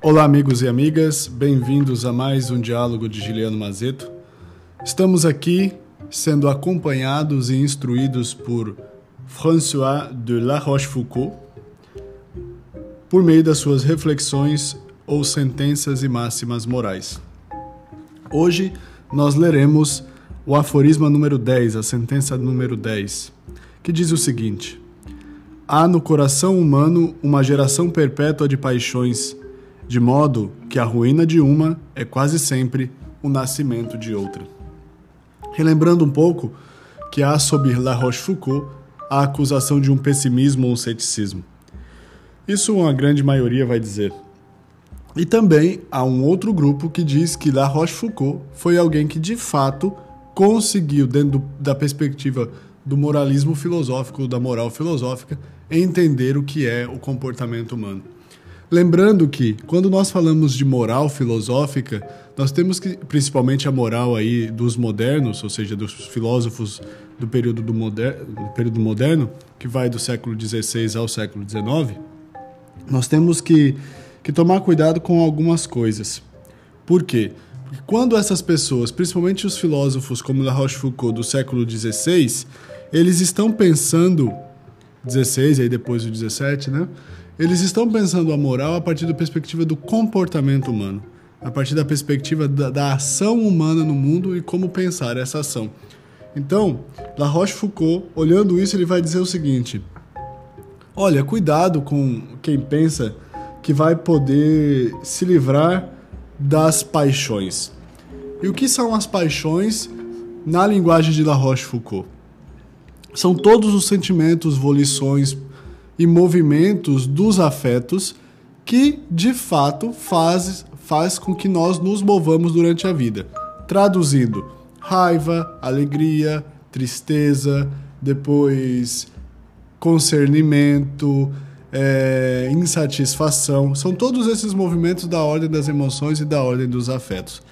Olá, amigos e amigas, bem-vindos a mais um diálogo de Giliano Mazeto. Estamos aqui sendo acompanhados e instruídos por François de La Rochefoucauld por meio das suas reflexões ou sentenças e máximas morais. Hoje nós leremos o aforisma número 10, a sentença número 10, que diz o seguinte: Há no coração humano uma geração perpétua de paixões, de modo que a ruína de uma é quase sempre o nascimento de outra. Relembrando um pouco que há sob La Rochefoucauld a acusação de um pessimismo ou um ceticismo. Isso uma grande maioria vai dizer. E também há um outro grupo que diz que La Rochefoucauld foi alguém que de fato conseguiu, dentro da perspectiva do moralismo filosófico, da moral filosófica, entender o que é o comportamento humano. Lembrando que, quando nós falamos de moral filosófica, nós temos que, principalmente a moral aí dos modernos, ou seja, dos filósofos do período, do moder, do período moderno, que vai do século XVI ao século XIX, nós temos que que tomar cuidado com algumas coisas. Por quê? Porque quando essas pessoas, principalmente os filósofos como La Rochefoucauld do século XVI, eles estão pensando 16 aí depois do 17, né? Eles estão pensando a moral a partir da perspectiva do comportamento humano, a partir da perspectiva da, da ação humana no mundo e como pensar essa ação. Então, La Rochefoucauld, olhando isso, ele vai dizer o seguinte: Olha, cuidado com quem pensa que vai poder se livrar das paixões. E o que são as paixões na linguagem de La Rochefoucauld? São todos os sentimentos, volições e movimentos dos afetos que, de fato, faz, faz com que nós nos movamos durante a vida. Traduzindo, raiva, alegria, tristeza, depois concernimento, é, insatisfação. São todos esses movimentos da ordem das emoções e da ordem dos afetos.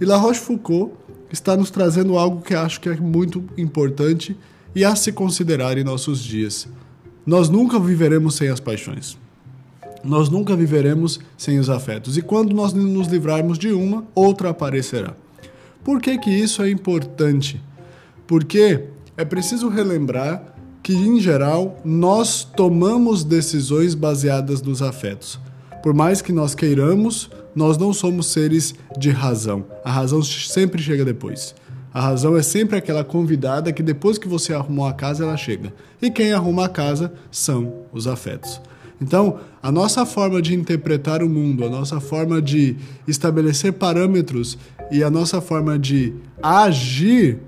E La Rochefoucauld está nos trazendo algo que acho que é muito importante e a se considerar em nossos dias. Nós nunca viveremos sem as paixões. Nós nunca viveremos sem os afetos. E quando nós nos livrarmos de uma, outra aparecerá. Por que, que isso é importante? Porque é preciso relembrar que, em geral, nós tomamos decisões baseadas nos afetos. Por mais que nós queiramos, nós não somos seres de razão. A razão sempre chega depois. A razão é sempre aquela convidada que depois que você arrumou a casa, ela chega. E quem arruma a casa são os afetos. Então, a nossa forma de interpretar o mundo, a nossa forma de estabelecer parâmetros e a nossa forma de agir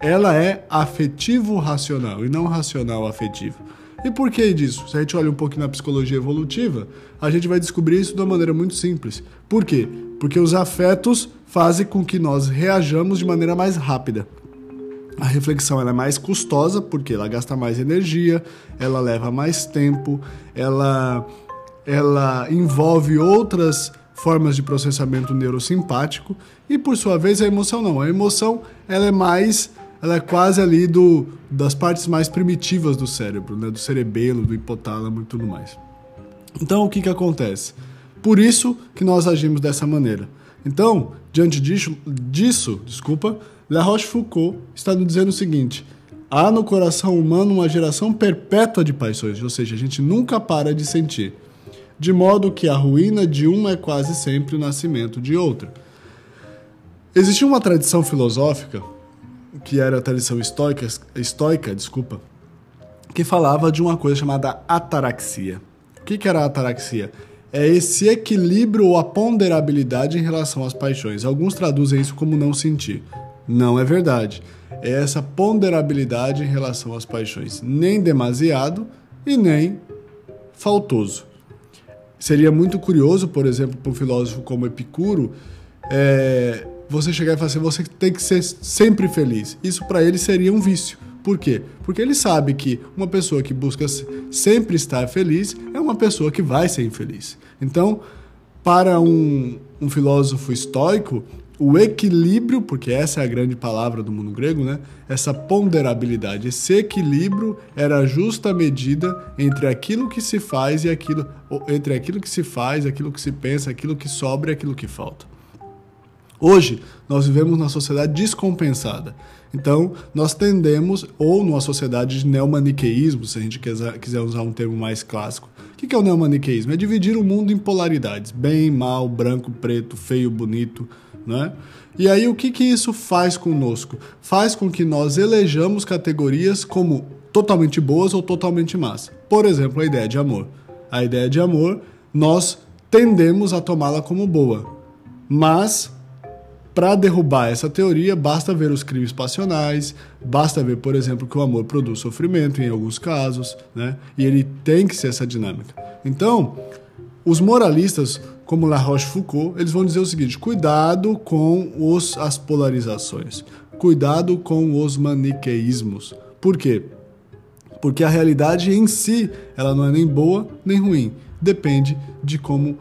ela é afetivo-racional e não racional-afetivo. E por que disso? Se a gente olha um pouquinho na psicologia evolutiva, a gente vai descobrir isso de uma maneira muito simples. Por quê? Porque os afetos fazem com que nós reajamos de maneira mais rápida. A reflexão é mais custosa porque ela gasta mais energia, ela leva mais tempo, ela, ela envolve outras formas de processamento neurosimpático e por sua vez a emoção não. A emoção ela é mais ela é quase ali do, das partes mais primitivas do cérebro, né? do cerebelo, do hipotálamo e tudo mais. Então, o que, que acontece? Por isso que nós agimos dessa maneira. Então, diante disso, disso desculpa, La Rochefoucauld está dizendo o seguinte: há no coração humano uma geração perpétua de paixões, ou seja, a gente nunca para de sentir, de modo que a ruína de uma é quase sempre o nascimento de outra. Existia uma tradição filosófica que era a tradição estoica, estoica, desculpa, que falava de uma coisa chamada ataraxia. O que, que era a ataraxia? É esse equilíbrio ou a ponderabilidade em relação às paixões. Alguns traduzem isso como não sentir. Não é verdade. É essa ponderabilidade em relação às paixões. Nem demasiado e nem faltoso. Seria muito curioso, por exemplo, para um filósofo como Epicuro, é, você chegar e falar assim, você tem que ser sempre feliz. Isso para ele seria um vício. Por quê? Porque ele sabe que uma pessoa que busca sempre estar feliz é uma pessoa que vai ser infeliz. Então, para um, um filósofo estoico, o equilíbrio, porque essa é a grande palavra do mundo grego, né? Essa ponderabilidade, esse equilíbrio era a justa medida entre aquilo que se faz e aquilo entre aquilo que se faz, aquilo que se pensa, aquilo que sobra e aquilo que falta. Hoje, nós vivemos numa sociedade descompensada. Então, nós tendemos, ou numa sociedade de neomaniqueísmo, se a gente quiser usar um termo mais clássico. O que é o neomaniqueísmo? É dividir o mundo em polaridades: bem, mal, branco, preto, feio, bonito. Né? E aí, o que, que isso faz conosco? Faz com que nós elejamos categorias como totalmente boas ou totalmente más. Por exemplo, a ideia de amor. A ideia de amor, nós tendemos a tomá-la como boa. Mas para derrubar essa teoria, basta ver os crimes passionais, basta ver, por exemplo, que o amor produz sofrimento em alguns casos, né? E ele tem que ser essa dinâmica. Então, os moralistas, como La Rochefoucauld, eles vão dizer o seguinte: cuidado com os, as polarizações, cuidado com os maniqueísmos. Por quê? Porque a realidade em si, ela não é nem boa nem ruim, depende de como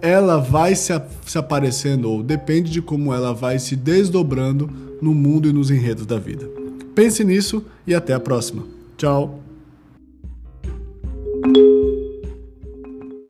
ela vai se, se aparecendo, ou depende de como ela vai se desdobrando no mundo e nos enredos da vida. Pense nisso e até a próxima. Tchau!